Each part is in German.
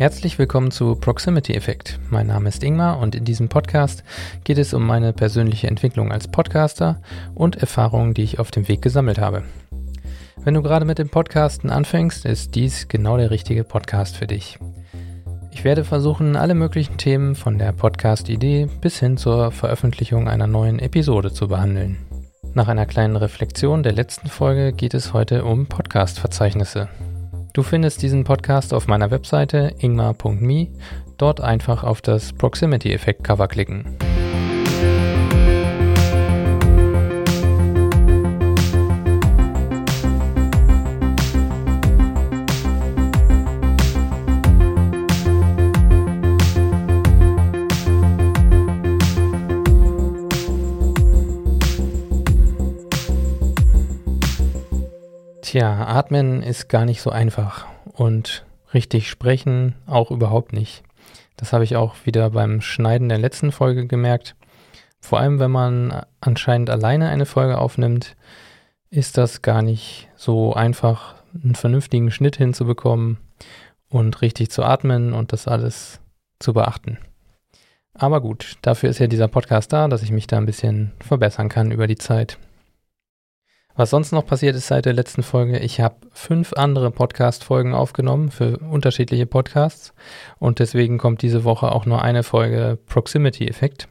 Herzlich willkommen zu Proximity Effekt. Mein Name ist Ingmar und in diesem Podcast geht es um meine persönliche Entwicklung als Podcaster und Erfahrungen, die ich auf dem Weg gesammelt habe. Wenn du gerade mit dem Podcasten anfängst, ist dies genau der richtige Podcast für dich. Ich werde versuchen, alle möglichen Themen von der Podcast-Idee bis hin zur Veröffentlichung einer neuen Episode zu behandeln. Nach einer kleinen Reflexion der letzten Folge geht es heute um Podcast-Verzeichnisse. Du findest diesen Podcast auf meiner Webseite ingmar.me, dort einfach auf das Proximity-Effekt-Cover klicken. Tja, atmen ist gar nicht so einfach und richtig sprechen auch überhaupt nicht. Das habe ich auch wieder beim Schneiden der letzten Folge gemerkt. Vor allem, wenn man anscheinend alleine eine Folge aufnimmt, ist das gar nicht so einfach, einen vernünftigen Schnitt hinzubekommen und richtig zu atmen und das alles zu beachten. Aber gut, dafür ist ja dieser Podcast da, dass ich mich da ein bisschen verbessern kann über die Zeit. Was sonst noch passiert ist seit der letzten Folge, ich habe fünf andere Podcast-Folgen aufgenommen für unterschiedliche Podcasts und deswegen kommt diese Woche auch nur eine Folge Proximity-Effekt,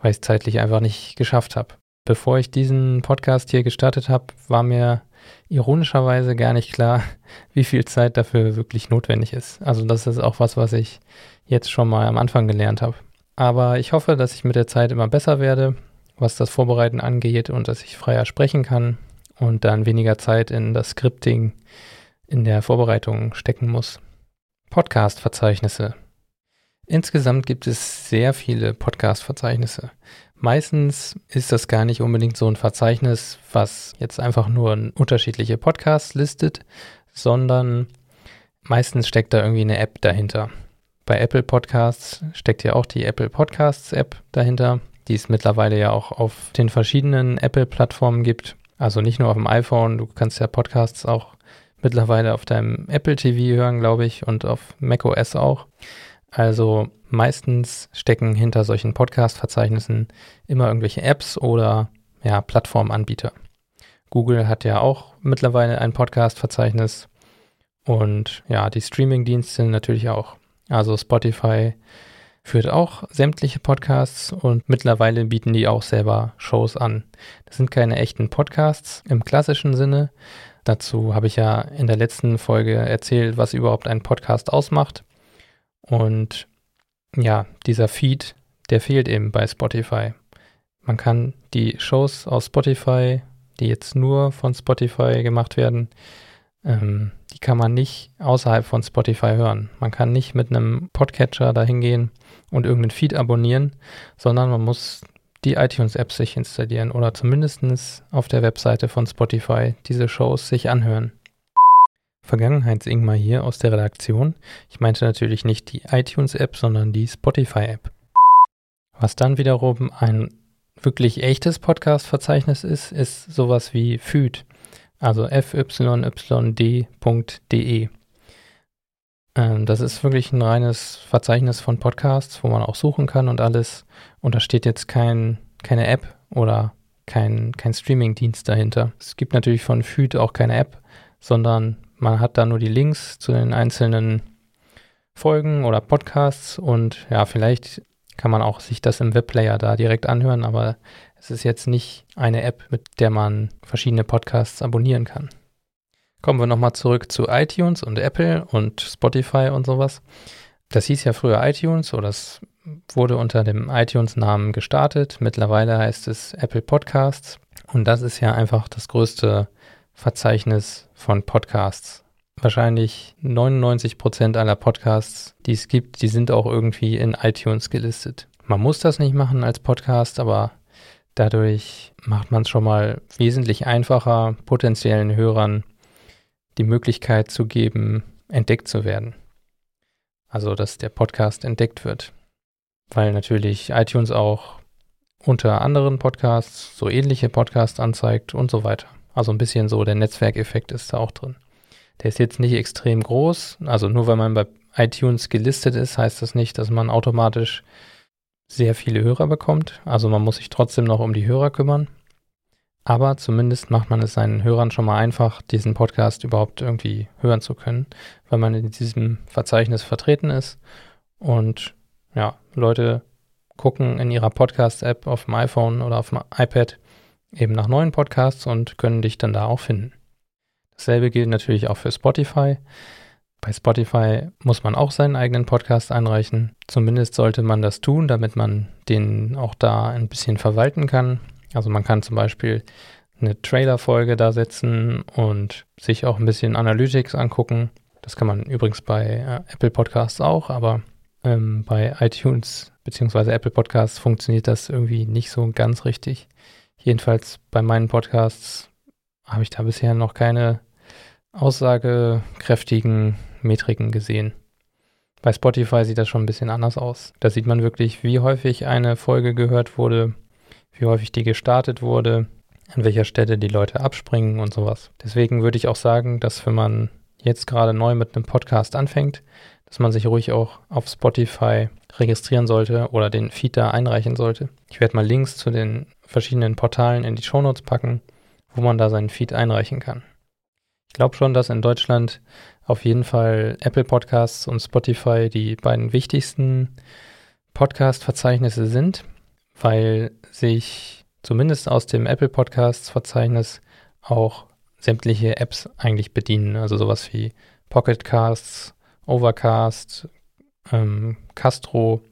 weil ich es zeitlich einfach nicht geschafft habe. Bevor ich diesen Podcast hier gestartet habe, war mir ironischerweise gar nicht klar, wie viel Zeit dafür wirklich notwendig ist. Also das ist auch was, was ich jetzt schon mal am Anfang gelernt habe. Aber ich hoffe, dass ich mit der Zeit immer besser werde, was das Vorbereiten angeht und dass ich freier sprechen kann und dann weniger Zeit in das Scripting in der Vorbereitung stecken muss. Podcast-Verzeichnisse. Insgesamt gibt es sehr viele Podcast-Verzeichnisse. Meistens ist das gar nicht unbedingt so ein Verzeichnis, was jetzt einfach nur unterschiedliche Podcasts listet, sondern meistens steckt da irgendwie eine App dahinter. Bei Apple Podcasts steckt ja auch die Apple Podcasts App dahinter, die es mittlerweile ja auch auf den verschiedenen Apple-Plattformen gibt. Also nicht nur auf dem iPhone, du kannst ja Podcasts auch mittlerweile auf deinem Apple TV hören, glaube ich, und auf macOS auch. Also meistens stecken hinter solchen Podcast-Verzeichnissen immer irgendwelche Apps oder ja, Plattformanbieter. Google hat ja auch mittlerweile ein Podcast-Verzeichnis und ja, die Streaming-Dienste natürlich auch. Also Spotify führt auch sämtliche Podcasts und mittlerweile bieten die auch selber Shows an. Das sind keine echten Podcasts im klassischen Sinne. Dazu habe ich ja in der letzten Folge erzählt, was überhaupt ein Podcast ausmacht. Und ja, dieser Feed, der fehlt eben bei Spotify. Man kann die Shows aus Spotify, die jetzt nur von Spotify gemacht werden, ähm, die kann man nicht außerhalb von Spotify hören. Man kann nicht mit einem Podcatcher dahin gehen und irgendeinen Feed abonnieren, sondern man muss die iTunes-App sich installieren oder zumindest auf der Webseite von Spotify diese Shows sich anhören. Vergangenheits-Ingmar hier aus der Redaktion. Ich meinte natürlich nicht die iTunes-App, sondern die Spotify-App. Was dann wiederum ein wirklich echtes Podcast-Verzeichnis ist, ist sowas wie Feed, also fyyd.de. Ähm, das ist wirklich ein reines Verzeichnis von Podcasts, wo man auch suchen kann und alles. Und da steht jetzt kein, keine App oder kein, kein Streaming-Dienst dahinter. Es gibt natürlich von Feed auch keine App, sondern man hat da nur die Links zu den einzelnen Folgen oder Podcasts und ja, vielleicht kann man auch sich das im Webplayer da direkt anhören, aber es ist jetzt nicht eine App, mit der man verschiedene Podcasts abonnieren kann. Kommen wir nochmal zurück zu iTunes und Apple und Spotify und sowas. Das hieß ja früher iTunes oder es wurde unter dem iTunes-Namen gestartet. Mittlerweile heißt es Apple Podcasts und das ist ja einfach das größte Verzeichnis von Podcasts. Wahrscheinlich 99 Prozent aller Podcasts, die es gibt, die sind auch irgendwie in iTunes gelistet. Man muss das nicht machen als Podcast, aber dadurch macht man es schon mal wesentlich einfacher, potenziellen Hörern die Möglichkeit zu geben, entdeckt zu werden. Also, dass der Podcast entdeckt wird. Weil natürlich iTunes auch unter anderen Podcasts so ähnliche Podcasts anzeigt und so weiter. Also ein bisschen so der Netzwerkeffekt ist da auch drin. Der ist jetzt nicht extrem groß. Also nur weil man bei iTunes gelistet ist, heißt das nicht, dass man automatisch sehr viele Hörer bekommt. Also man muss sich trotzdem noch um die Hörer kümmern. Aber zumindest macht man es seinen Hörern schon mal einfach, diesen Podcast überhaupt irgendwie hören zu können, weil man in diesem Verzeichnis vertreten ist. Und ja, Leute gucken in ihrer Podcast-App auf dem iPhone oder auf dem iPad eben nach neuen Podcasts und können dich dann da auch finden. Dasselbe gilt natürlich auch für Spotify. Bei Spotify muss man auch seinen eigenen Podcast einreichen. Zumindest sollte man das tun, damit man den auch da ein bisschen verwalten kann. Also man kann zum Beispiel eine Trailer-Folge da setzen und sich auch ein bisschen Analytics angucken. Das kann man übrigens bei äh, Apple Podcasts auch, aber ähm, bei iTunes bzw. Apple Podcasts funktioniert das irgendwie nicht so ganz richtig. Jedenfalls bei meinen Podcasts habe ich da bisher noch keine aussagekräftigen Metriken gesehen. Bei Spotify sieht das schon ein bisschen anders aus. Da sieht man wirklich, wie häufig eine Folge gehört wurde, wie häufig die gestartet wurde, an welcher Stelle die Leute abspringen und sowas. Deswegen würde ich auch sagen, dass wenn man jetzt gerade neu mit einem Podcast anfängt, dass man sich ruhig auch auf Spotify registrieren sollte oder den Feed da einreichen sollte. Ich werde mal Links zu den verschiedenen Portalen in die Shownotes packen, wo man da seinen Feed einreichen kann. Ich glaube schon, dass in Deutschland auf jeden Fall Apple Podcasts und Spotify die beiden wichtigsten Podcast-Verzeichnisse sind, weil sich zumindest aus dem Apple Podcasts-Verzeichnis auch sämtliche Apps eigentlich bedienen. Also sowas wie Pocket Casts, Overcast, ähm, Castro,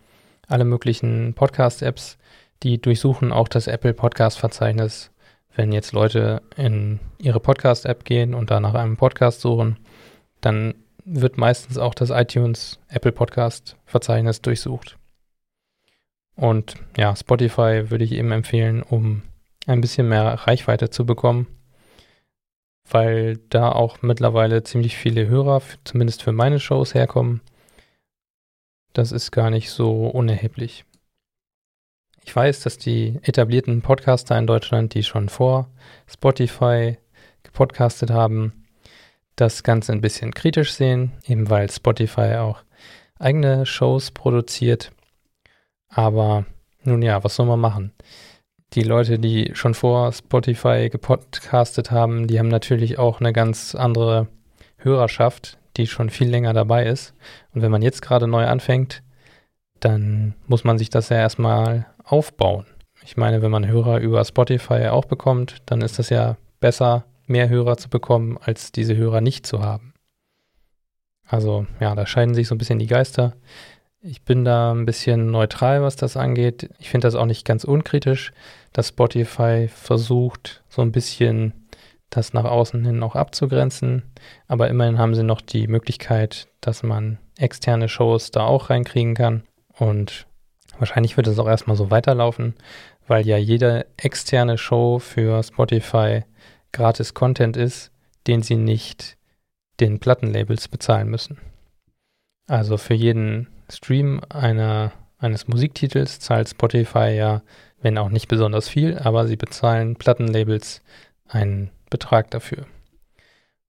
alle möglichen Podcast-Apps, die durchsuchen auch das Apple Podcast-Verzeichnis wenn jetzt Leute in ihre Podcast-App gehen und da nach einem Podcast suchen, dann wird meistens auch das iTunes Apple Podcast-Verzeichnis durchsucht. Und ja, Spotify würde ich eben empfehlen, um ein bisschen mehr Reichweite zu bekommen, weil da auch mittlerweile ziemlich viele Hörer, zumindest für meine Shows, herkommen. Das ist gar nicht so unerheblich. Ich weiß, dass die etablierten Podcaster in Deutschland, die schon vor Spotify gepodcastet haben, das Ganze ein bisschen kritisch sehen, eben weil Spotify auch eigene Shows produziert. Aber nun ja, was soll man machen? Die Leute, die schon vor Spotify gepodcastet haben, die haben natürlich auch eine ganz andere Hörerschaft, die schon viel länger dabei ist. Und wenn man jetzt gerade neu anfängt, dann muss man sich das ja erstmal aufbauen. Ich meine, wenn man Hörer über Spotify auch bekommt, dann ist das ja besser, mehr Hörer zu bekommen, als diese Hörer nicht zu haben. Also ja, da scheiden sich so ein bisschen die Geister. Ich bin da ein bisschen neutral, was das angeht. Ich finde das auch nicht ganz unkritisch, dass Spotify versucht, so ein bisschen das nach außen hin auch abzugrenzen. Aber immerhin haben sie noch die Möglichkeit, dass man externe Shows da auch reinkriegen kann. Und Wahrscheinlich wird es auch erstmal so weiterlaufen, weil ja jede externe Show für Spotify gratis Content ist, den sie nicht den Plattenlabels bezahlen müssen. Also für jeden Stream einer, eines Musiktitels zahlt Spotify ja, wenn auch nicht besonders viel, aber sie bezahlen Plattenlabels einen Betrag dafür.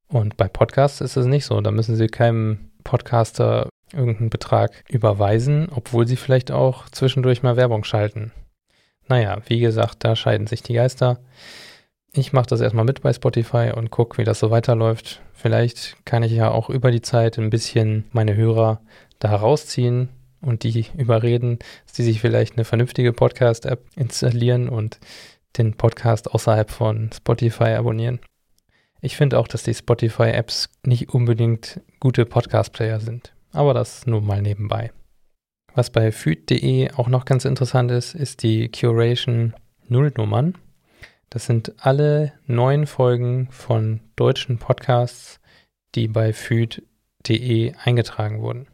Und bei Podcasts ist es nicht so. Da müssen sie keinem Podcaster irgendeinen Betrag überweisen, obwohl sie vielleicht auch zwischendurch mal Werbung schalten. Naja, wie gesagt, da scheiden sich die Geister. Ich mache das erstmal mit bei Spotify und gucke, wie das so weiterläuft. Vielleicht kann ich ja auch über die Zeit ein bisschen meine Hörer da rausziehen und die überreden, dass die sich vielleicht eine vernünftige Podcast-App installieren und den Podcast außerhalb von Spotify abonnieren. Ich finde auch, dass die Spotify-Apps nicht unbedingt gute Podcast-Player sind. Aber das nur mal nebenbei. Was bei feed.de auch noch ganz interessant ist, ist die Curation Nullnummern. Das sind alle neun Folgen von deutschen Podcasts, die bei feed.de eingetragen wurden.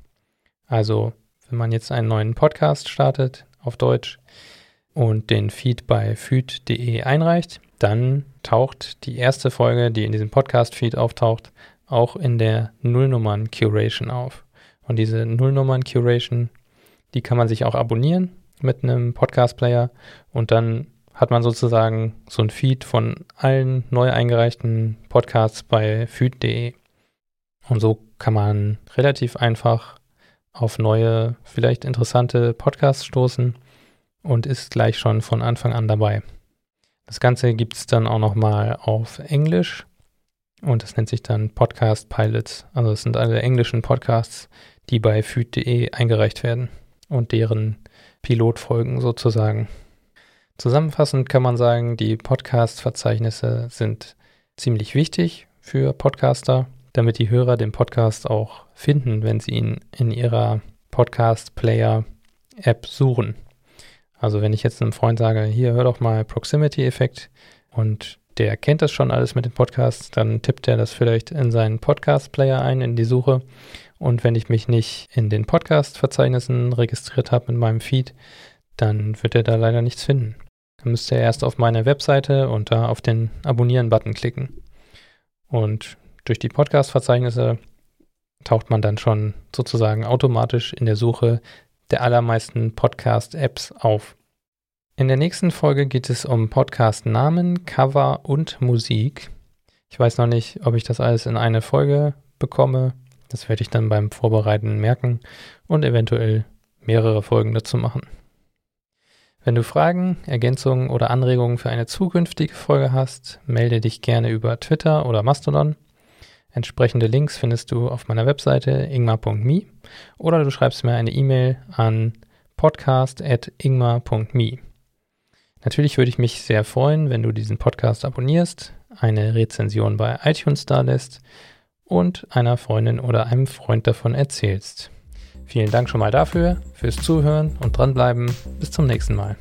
Also, wenn man jetzt einen neuen Podcast startet auf Deutsch und den Feed bei feed.de einreicht, dann taucht die erste Folge, die in diesem Podcast-Feed auftaucht, auch in der Nullnummern-Curation auf. Und diese Nullnummern-Curation, die kann man sich auch abonnieren mit einem Podcast-Player und dann hat man sozusagen so ein Feed von allen neu eingereichten Podcasts bei feed.de. Und so kann man relativ einfach auf neue, vielleicht interessante Podcasts stoßen und ist gleich schon von Anfang an dabei. Das Ganze gibt es dann auch nochmal auf Englisch und das nennt sich dann Podcast Pilots. Also es sind alle englischen Podcasts, die bei füd.de eingereicht werden und deren Pilotfolgen sozusagen. Zusammenfassend kann man sagen, die Podcast-Verzeichnisse sind ziemlich wichtig für Podcaster, damit die Hörer den Podcast auch finden, wenn sie ihn in ihrer Podcast-Player-App suchen. Also wenn ich jetzt einem Freund sage, hier hör doch mal Proximity-Effekt und der kennt das schon alles mit den Podcasts, dann tippt er das vielleicht in seinen Podcast-Player ein, in die Suche. Und wenn ich mich nicht in den Podcast-Verzeichnissen registriert habe mit meinem Feed, dann wird er da leider nichts finden. Dann müsste er erst auf meine Webseite und da auf den Abonnieren-Button klicken. Und durch die Podcast-Verzeichnisse taucht man dann schon sozusagen automatisch in der Suche der allermeisten Podcast-Apps auf. In der nächsten Folge geht es um Podcast-Namen, Cover und Musik. Ich weiß noch nicht, ob ich das alles in eine Folge bekomme. Das werde ich dann beim Vorbereiten merken und eventuell mehrere Folgen dazu machen. Wenn du Fragen, Ergänzungen oder Anregungen für eine zukünftige Folge hast, melde dich gerne über Twitter oder Mastodon. Entsprechende Links findest du auf meiner Webseite ingmar.me oder du schreibst mir eine E-Mail an podcast.ingmar.me. Natürlich würde ich mich sehr freuen, wenn du diesen Podcast abonnierst, eine Rezension bei iTunes da lässt und einer Freundin oder einem Freund davon erzählst. Vielen Dank schon mal dafür, fürs Zuhören und dranbleiben. Bis zum nächsten Mal.